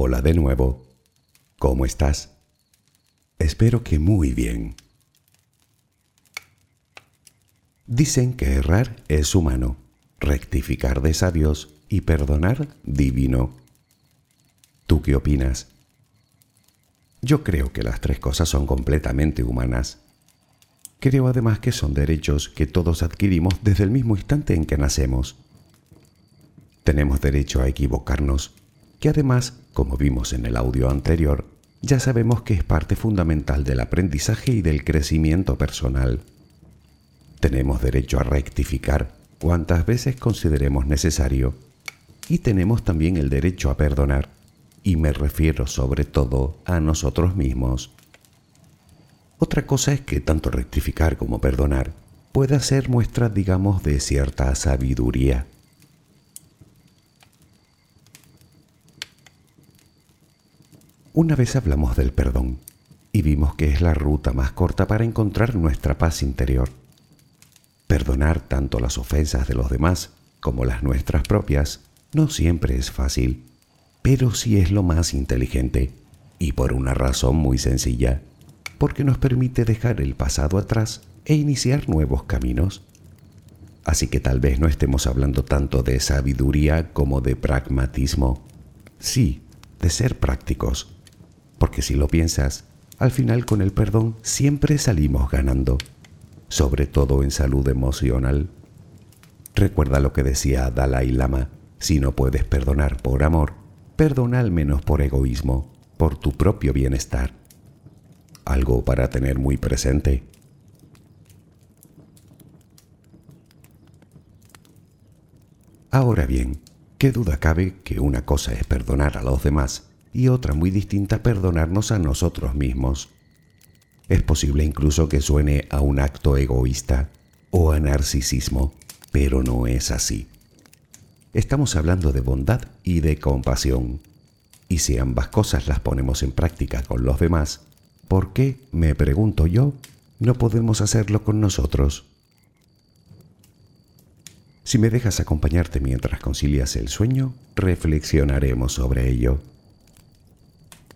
Hola de nuevo. ¿Cómo estás? Espero que muy bien. Dicen que errar es humano, rectificar de sabios y perdonar divino. ¿Tú qué opinas? Yo creo que las tres cosas son completamente humanas. Creo además que son derechos que todos adquirimos desde el mismo instante en que nacemos. Tenemos derecho a equivocarnos, que además, como vimos en el audio anterior, ya sabemos que es parte fundamental del aprendizaje y del crecimiento personal. Tenemos derecho a rectificar cuantas veces consideremos necesario y tenemos también el derecho a perdonar, y me refiero sobre todo a nosotros mismos. Otra cosa es que tanto rectificar como perdonar pueda ser muestra, digamos, de cierta sabiduría. Una vez hablamos del perdón y vimos que es la ruta más corta para encontrar nuestra paz interior. Perdonar tanto las ofensas de los demás como las nuestras propias no siempre es fácil, pero sí es lo más inteligente y por una razón muy sencilla, porque nos permite dejar el pasado atrás e iniciar nuevos caminos. Así que tal vez no estemos hablando tanto de sabiduría como de pragmatismo. Sí, de ser prácticos porque si lo piensas, al final con el perdón siempre salimos ganando, sobre todo en salud emocional. Recuerda lo que decía Dalai Lama, si no puedes perdonar por amor, perdona al menos por egoísmo, por tu propio bienestar. Algo para tener muy presente. Ahora bien, ¿qué duda cabe que una cosa es perdonar a los demás y otra muy distinta perdonarnos a nosotros mismos. Es posible incluso que suene a un acto egoísta o a narcisismo, pero no es así. Estamos hablando de bondad y de compasión. Y si ambas cosas las ponemos en práctica con los demás, ¿por qué, me pregunto yo, no podemos hacerlo con nosotros? Si me dejas acompañarte mientras concilias el sueño, reflexionaremos sobre ello.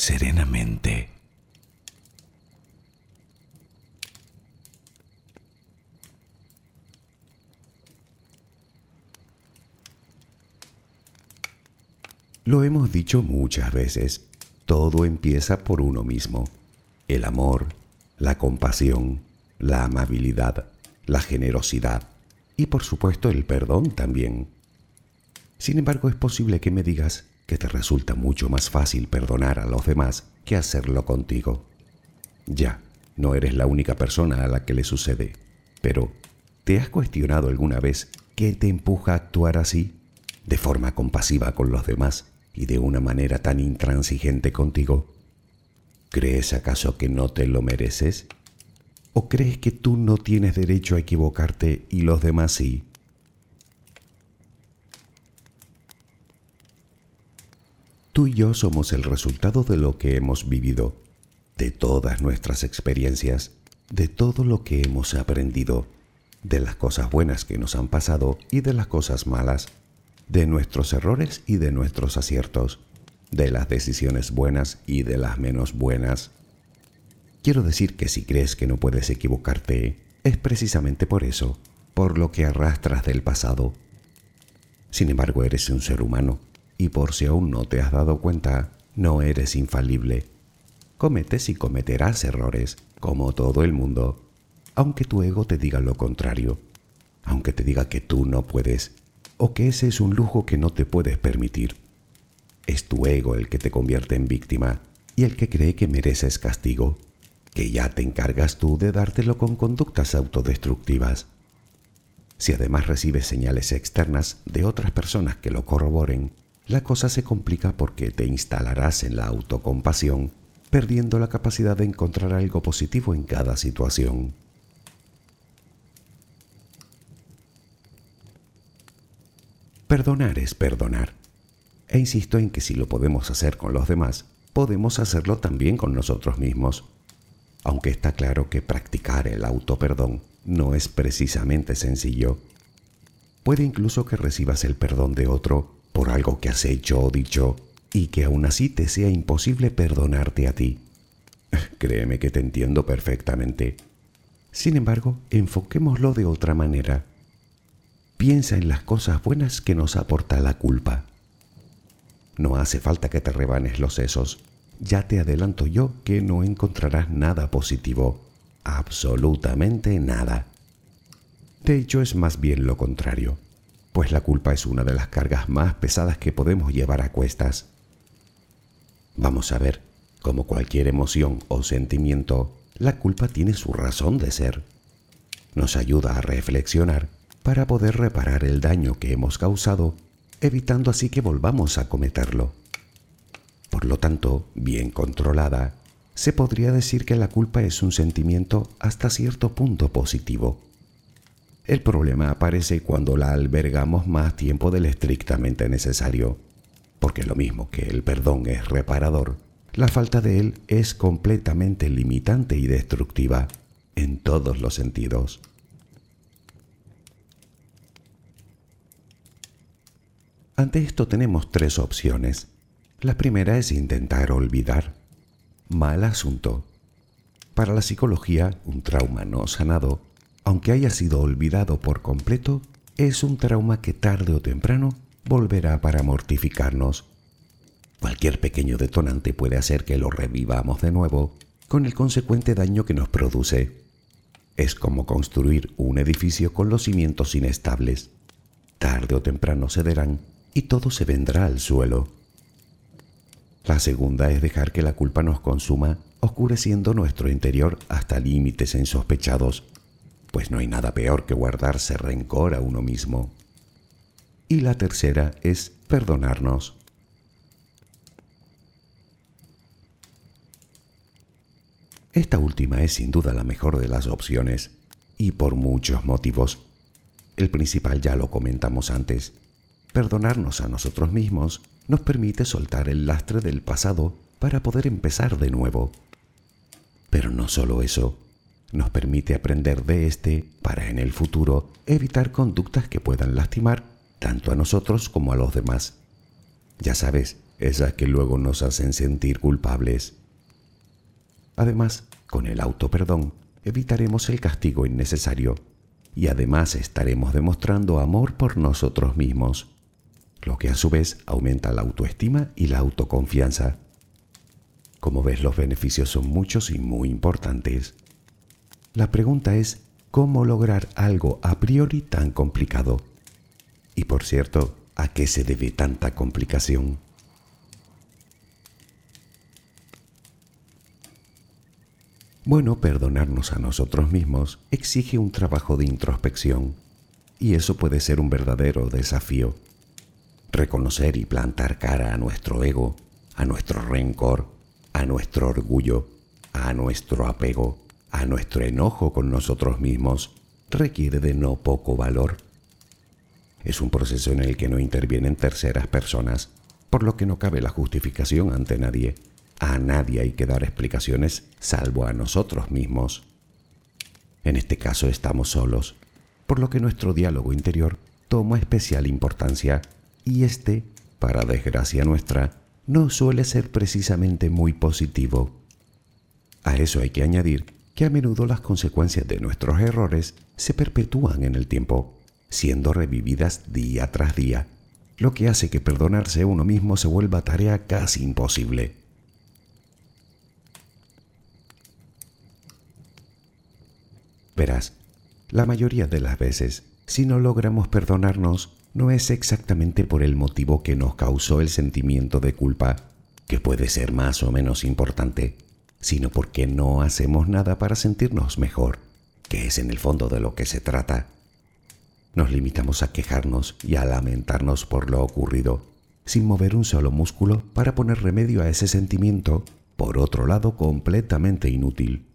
serenamente. Lo hemos dicho muchas veces, todo empieza por uno mismo. El amor, la compasión, la amabilidad, la generosidad y por supuesto el perdón también. Sin embargo, es posible que me digas que te resulta mucho más fácil perdonar a los demás que hacerlo contigo. Ya, no eres la única persona a la que le sucede, pero ¿te has cuestionado alguna vez qué te empuja a actuar así, de forma compasiva con los demás y de una manera tan intransigente contigo? ¿Crees acaso que no te lo mereces? ¿O crees que tú no tienes derecho a equivocarte y los demás sí? Tú y yo somos el resultado de lo que hemos vivido, de todas nuestras experiencias, de todo lo que hemos aprendido, de las cosas buenas que nos han pasado y de las cosas malas, de nuestros errores y de nuestros aciertos de las decisiones buenas y de las menos buenas. Quiero decir que si crees que no puedes equivocarte, es precisamente por eso, por lo que arrastras del pasado. Sin embargo, eres un ser humano, y por si aún no te has dado cuenta, no eres infalible. Cometes y cometerás errores, como todo el mundo, aunque tu ego te diga lo contrario, aunque te diga que tú no puedes, o que ese es un lujo que no te puedes permitir. Es tu ego el que te convierte en víctima y el que cree que mereces castigo, que ya te encargas tú de dártelo con conductas autodestructivas. Si además recibes señales externas de otras personas que lo corroboren, la cosa se complica porque te instalarás en la autocompasión, perdiendo la capacidad de encontrar algo positivo en cada situación. Perdonar es perdonar. E insisto en que si lo podemos hacer con los demás, podemos hacerlo también con nosotros mismos. Aunque está claro que practicar el autoperdón no es precisamente sencillo. Puede incluso que recibas el perdón de otro por algo que has hecho o dicho y que aún así te sea imposible perdonarte a ti. Créeme que te entiendo perfectamente. Sin embargo, enfoquémoslo de otra manera. Piensa en las cosas buenas que nos aporta la culpa. No hace falta que te rebanes los sesos. Ya te adelanto yo que no encontrarás nada positivo. Absolutamente nada. De hecho, es más bien lo contrario, pues la culpa es una de las cargas más pesadas que podemos llevar a cuestas. Vamos a ver, como cualquier emoción o sentimiento, la culpa tiene su razón de ser. Nos ayuda a reflexionar para poder reparar el daño que hemos causado, evitando así que volvamos a cometerlo. Por lo tanto, bien controlada, se podría decir que la culpa es un sentimiento hasta cierto punto positivo. El problema aparece cuando la albergamos más tiempo del estrictamente necesario, porque lo mismo que el perdón es reparador, la falta de él es completamente limitante y destructiva en todos los sentidos. Ante esto tenemos tres opciones. La primera es intentar olvidar. Mal asunto. Para la psicología, un trauma no sanado, aunque haya sido olvidado por completo, es un trauma que tarde o temprano volverá para mortificarnos. Cualquier pequeño detonante puede hacer que lo revivamos de nuevo, con el consecuente daño que nos produce. Es como construir un edificio con los cimientos inestables. Tarde o temprano cederán y todo se vendrá al suelo. La segunda es dejar que la culpa nos consuma, oscureciendo nuestro interior hasta límites insospechados, pues no hay nada peor que guardarse rencor a uno mismo. Y la tercera es perdonarnos. Esta última es sin duda la mejor de las opciones, y por muchos motivos. El principal ya lo comentamos antes, Perdonarnos a nosotros mismos nos permite soltar el lastre del pasado para poder empezar de nuevo. Pero no solo eso, nos permite aprender de este para en el futuro evitar conductas que puedan lastimar tanto a nosotros como a los demás. Ya sabes, esas que luego nos hacen sentir culpables. Además, con el auto-perdón evitaremos el castigo innecesario y además estaremos demostrando amor por nosotros mismos lo que a su vez aumenta la autoestima y la autoconfianza. Como ves, los beneficios son muchos y muy importantes. La pregunta es, ¿cómo lograr algo a priori tan complicado? Y por cierto, ¿a qué se debe tanta complicación? Bueno, perdonarnos a nosotros mismos exige un trabajo de introspección, y eso puede ser un verdadero desafío reconocer y plantar cara a nuestro ego, a nuestro rencor, a nuestro orgullo, a nuestro apego, a nuestro enojo con nosotros mismos, requiere de no poco valor. Es un proceso en el que no intervienen terceras personas, por lo que no cabe la justificación ante nadie. A nadie hay que dar explicaciones salvo a nosotros mismos. En este caso estamos solos, por lo que nuestro diálogo interior toma especial importancia y este, para desgracia nuestra, no suele ser precisamente muy positivo. A eso hay que añadir que a menudo las consecuencias de nuestros errores se perpetúan en el tiempo, siendo revividas día tras día, lo que hace que perdonarse uno mismo se vuelva tarea casi imposible. Verás, la mayoría de las veces, si no logramos perdonarnos, no es exactamente por el motivo que nos causó el sentimiento de culpa, que puede ser más o menos importante, sino porque no hacemos nada para sentirnos mejor, que es en el fondo de lo que se trata. Nos limitamos a quejarnos y a lamentarnos por lo ocurrido, sin mover un solo músculo para poner remedio a ese sentimiento, por otro lado completamente inútil.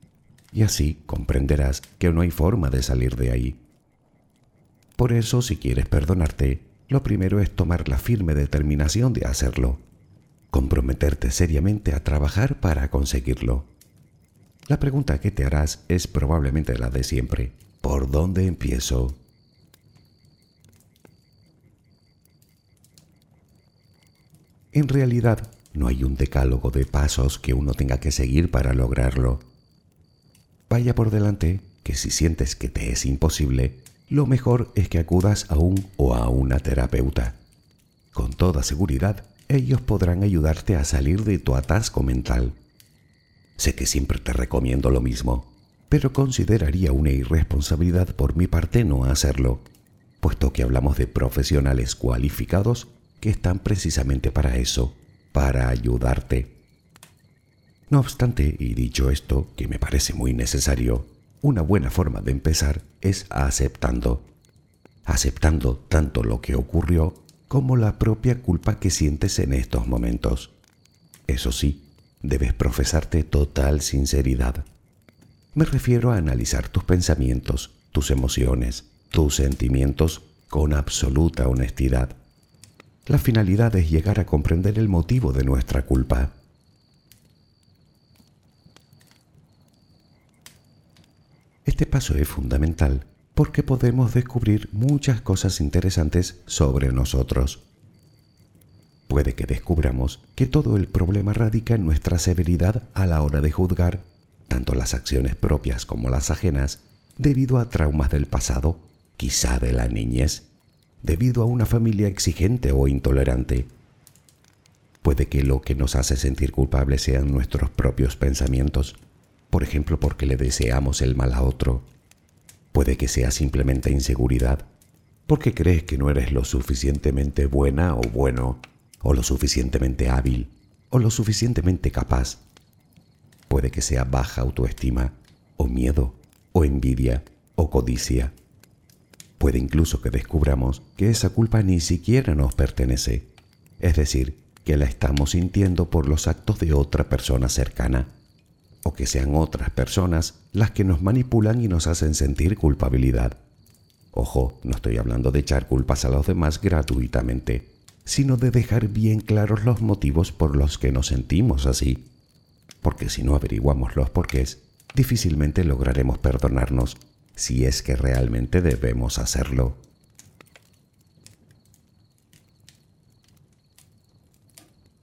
Y así comprenderás que no hay forma de salir de ahí. Por eso, si quieres perdonarte, lo primero es tomar la firme determinación de hacerlo, comprometerte seriamente a trabajar para conseguirlo. La pregunta que te harás es probablemente la de siempre. ¿Por dónde empiezo? En realidad, no hay un decálogo de pasos que uno tenga que seguir para lograrlo. Vaya por delante que si sientes que te es imposible, lo mejor es que acudas a un o a una terapeuta. Con toda seguridad, ellos podrán ayudarte a salir de tu atasco mental. Sé que siempre te recomiendo lo mismo. pero consideraría una irresponsabilidad por mi parte no hacerlo, puesto que hablamos de profesionales cualificados que están precisamente para eso, para ayudarte. No obstante, y dicho esto, que me parece muy necesario, una buena forma de empezar es aceptando. Aceptando tanto lo que ocurrió como la propia culpa que sientes en estos momentos. Eso sí, debes profesarte total sinceridad. Me refiero a analizar tus pensamientos, tus emociones, tus sentimientos con absoluta honestidad. La finalidad es llegar a comprender el motivo de nuestra culpa. Este paso es fundamental porque podemos descubrir muchas cosas interesantes sobre nosotros. Puede que descubramos que todo el problema radica en nuestra severidad a la hora de juzgar tanto las acciones propias como las ajenas debido a traumas del pasado, quizá de la niñez, debido a una familia exigente o intolerante. Puede que lo que nos hace sentir culpables sean nuestros propios pensamientos, por ejemplo porque le deseamos el mal a otro. Puede que sea simplemente inseguridad, porque crees que no eres lo suficientemente buena o bueno, o lo suficientemente hábil, o lo suficientemente capaz. Puede que sea baja autoestima, o miedo, o envidia, o codicia. Puede incluso que descubramos que esa culpa ni siquiera nos pertenece, es decir, que la estamos sintiendo por los actos de otra persona cercana o que sean otras personas las que nos manipulan y nos hacen sentir culpabilidad. Ojo, no estoy hablando de echar culpas a los demás gratuitamente, sino de dejar bien claros los motivos por los que nos sentimos así. Porque si no averiguamos los porqués, difícilmente lograremos perdonarnos si es que realmente debemos hacerlo.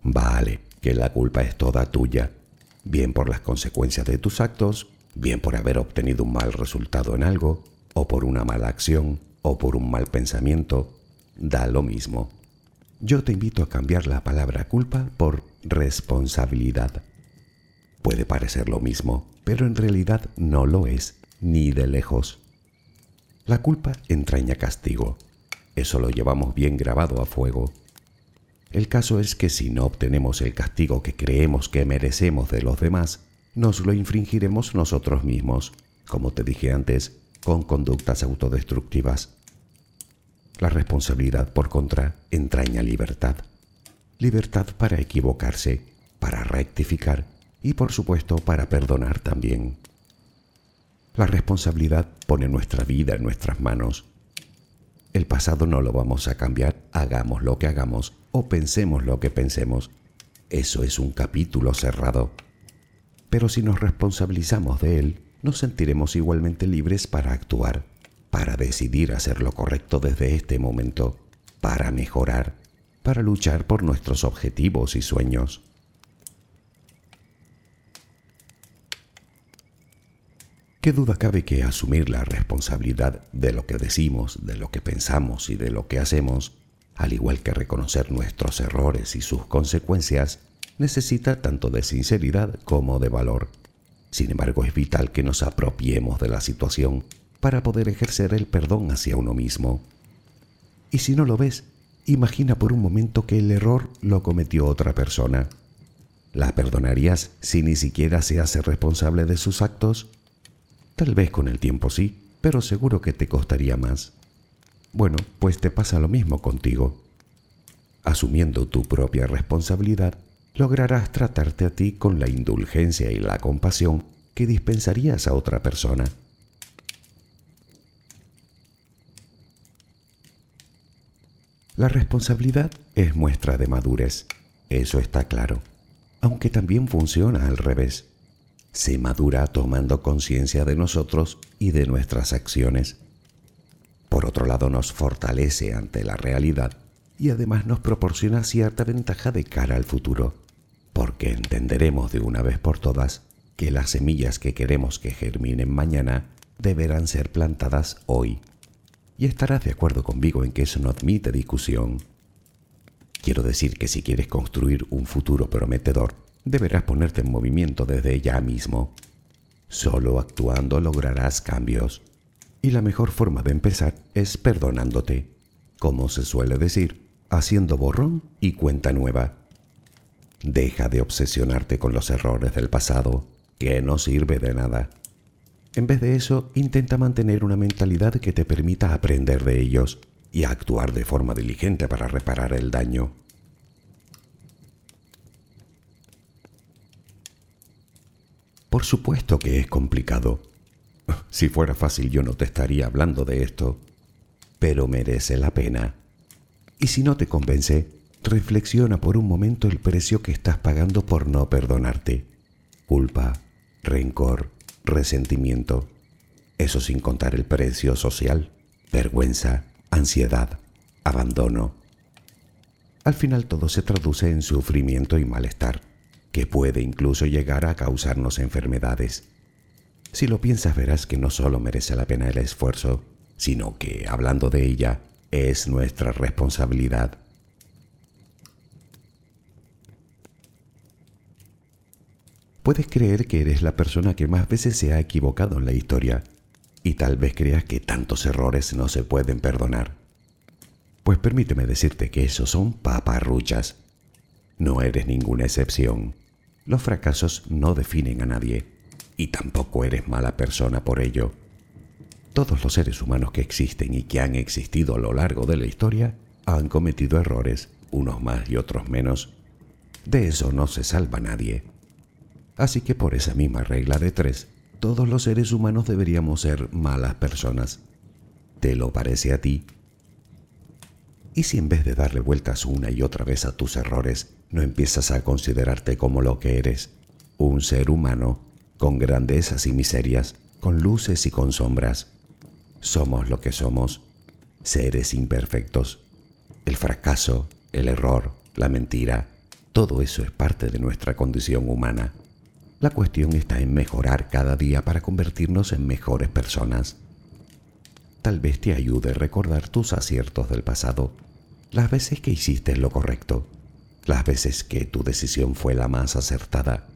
Vale, que la culpa es toda tuya bien por las consecuencias de tus actos, bien por haber obtenido un mal resultado en algo, o por una mala acción, o por un mal pensamiento, da lo mismo. Yo te invito a cambiar la palabra culpa por responsabilidad. Puede parecer lo mismo, pero en realidad no lo es, ni de lejos. La culpa entraña castigo. Eso lo llevamos bien grabado a fuego. El caso es que si no obtenemos el castigo que creemos que merecemos de los demás, nos lo infringiremos nosotros mismos, como te dije antes, con conductas autodestructivas. La responsabilidad, por contra, entraña libertad. Libertad para equivocarse, para rectificar y, por supuesto, para perdonar también. La responsabilidad pone nuestra vida en nuestras manos. El pasado no lo vamos a cambiar, hagamos lo que hagamos o pensemos lo que pensemos. Eso es un capítulo cerrado. Pero si nos responsabilizamos de él, nos sentiremos igualmente libres para actuar, para decidir hacer lo correcto desde este momento, para mejorar, para luchar por nuestros objetivos y sueños. ¿Qué duda cabe que asumir la responsabilidad de lo que decimos, de lo que pensamos y de lo que hacemos al igual que reconocer nuestros errores y sus consecuencias, necesita tanto de sinceridad como de valor. Sin embargo, es vital que nos apropiemos de la situación para poder ejercer el perdón hacia uno mismo. Y si no lo ves, imagina por un momento que el error lo cometió otra persona. ¿La perdonarías si ni siquiera se hace responsable de sus actos? Tal vez con el tiempo sí, pero seguro que te costaría más. Bueno, pues te pasa lo mismo contigo. Asumiendo tu propia responsabilidad, lograrás tratarte a ti con la indulgencia y la compasión que dispensarías a otra persona. La responsabilidad es muestra de madurez, eso está claro, aunque también funciona al revés. Se madura tomando conciencia de nosotros y de nuestras acciones por otro lado, nos fortalece ante la realidad y además nos proporciona cierta ventaja de cara al futuro, porque entenderemos de una vez por todas que las semillas que queremos que germinen mañana deberán ser plantadas hoy. Y estarás de acuerdo conmigo en que eso no admite discusión. Quiero decir que si quieres construir un futuro prometedor, deberás ponerte en movimiento desde ya mismo. Solo actuando lograrás cambios. Y la mejor forma de empezar es perdonándote, como se suele decir, haciendo borrón y cuenta nueva. Deja de obsesionarte con los errores del pasado, que no sirve de nada. En vez de eso, intenta mantener una mentalidad que te permita aprender de ellos y actuar de forma diligente para reparar el daño. Por supuesto que es complicado. Si fuera fácil yo no te estaría hablando de esto, pero merece la pena. Y si no te convence, reflexiona por un momento el precio que estás pagando por no perdonarte. Culpa, rencor, resentimiento. Eso sin contar el precio social, vergüenza, ansiedad, abandono. Al final todo se traduce en sufrimiento y malestar que puede incluso llegar a causarnos enfermedades. Si lo piensas verás que no solo merece la pena el esfuerzo, sino que, hablando de ella, es nuestra responsabilidad. Puedes creer que eres la persona que más veces se ha equivocado en la historia, y tal vez creas que tantos errores no se pueden perdonar. Pues permíteme decirte que esos son paparruchas. No eres ninguna excepción. Los fracasos no definen a nadie y tampoco eres mala persona por ello. Todos los seres humanos que existen y que han existido a lo largo de la historia han cometido errores, unos más y otros menos. De eso no se salva nadie. Así que por esa misma regla de tres, todos los seres humanos deberíamos ser malas personas. ¿Te lo parece a ti? ¿Y si en vez de darle vueltas una y otra vez a tus errores, no empiezas a considerarte como lo que eres, un ser humano, con grandezas y miserias, con luces y con sombras? Somos lo que somos, seres imperfectos. El fracaso, el error, la mentira, todo eso es parte de nuestra condición humana. La cuestión está en mejorar cada día para convertirnos en mejores personas. Tal vez te ayude recordar tus aciertos del pasado, las veces que hiciste lo correcto, las veces que tu decisión fue la más acertada,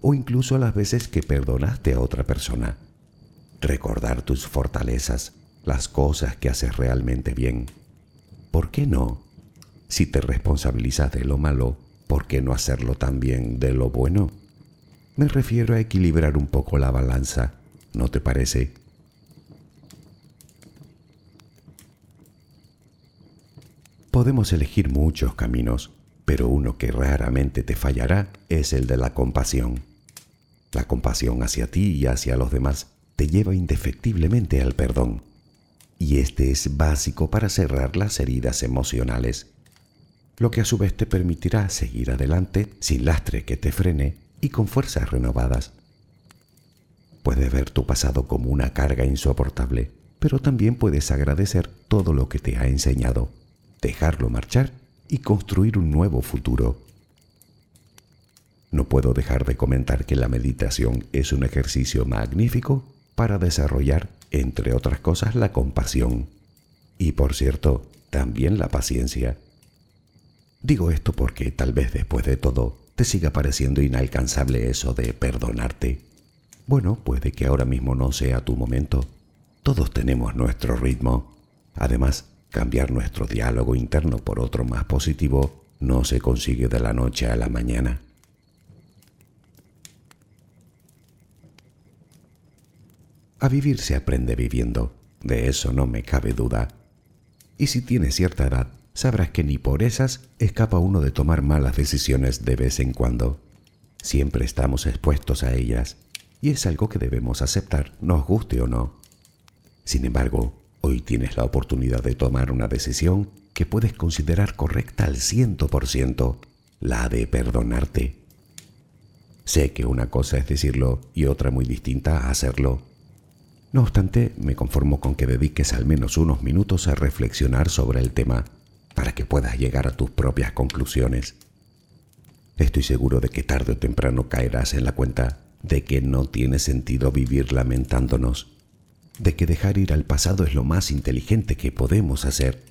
o incluso las veces que perdonaste a otra persona. Recordar tus fortalezas, las cosas que haces realmente bien. ¿Por qué no? Si te responsabilizas de lo malo, ¿por qué no hacerlo también de lo bueno? Me refiero a equilibrar un poco la balanza, ¿no te parece? Podemos elegir muchos caminos, pero uno que raramente te fallará es el de la compasión. La compasión hacia ti y hacia los demás te lleva indefectiblemente al perdón, y este es básico para cerrar las heridas emocionales, lo que a su vez te permitirá seguir adelante sin lastre que te frene y con fuerzas renovadas. Puedes ver tu pasado como una carga insoportable, pero también puedes agradecer todo lo que te ha enseñado dejarlo marchar y construir un nuevo futuro. No puedo dejar de comentar que la meditación es un ejercicio magnífico para desarrollar, entre otras cosas, la compasión y, por cierto, también la paciencia. Digo esto porque tal vez después de todo te siga pareciendo inalcanzable eso de perdonarte. Bueno, puede que ahora mismo no sea tu momento. Todos tenemos nuestro ritmo. Además, Cambiar nuestro diálogo interno por otro más positivo no se consigue de la noche a la mañana. A vivir se aprende viviendo, de eso no me cabe duda. Y si tienes cierta edad, sabrás que ni por esas escapa uno de tomar malas decisiones de vez en cuando. Siempre estamos expuestos a ellas, y es algo que debemos aceptar, nos guste o no. Sin embargo, Hoy tienes la oportunidad de tomar una decisión que puedes considerar correcta al ciento por ciento, la de perdonarte. Sé que una cosa es decirlo y otra muy distinta hacerlo. No obstante, me conformo con que dediques al menos unos minutos a reflexionar sobre el tema para que puedas llegar a tus propias conclusiones. Estoy seguro de que tarde o temprano caerás en la cuenta de que no tiene sentido vivir lamentándonos de que dejar ir al pasado es lo más inteligente que podemos hacer,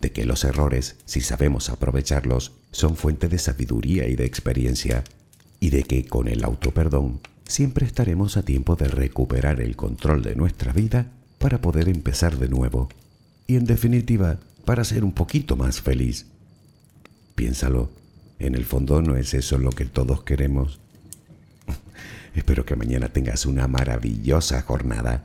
de que los errores, si sabemos aprovecharlos, son fuente de sabiduría y de experiencia, y de que con el autoperdón siempre estaremos a tiempo de recuperar el control de nuestra vida para poder empezar de nuevo y en definitiva para ser un poquito más feliz. Piénsalo, en el fondo no es eso lo que todos queremos. Espero que mañana tengas una maravillosa jornada.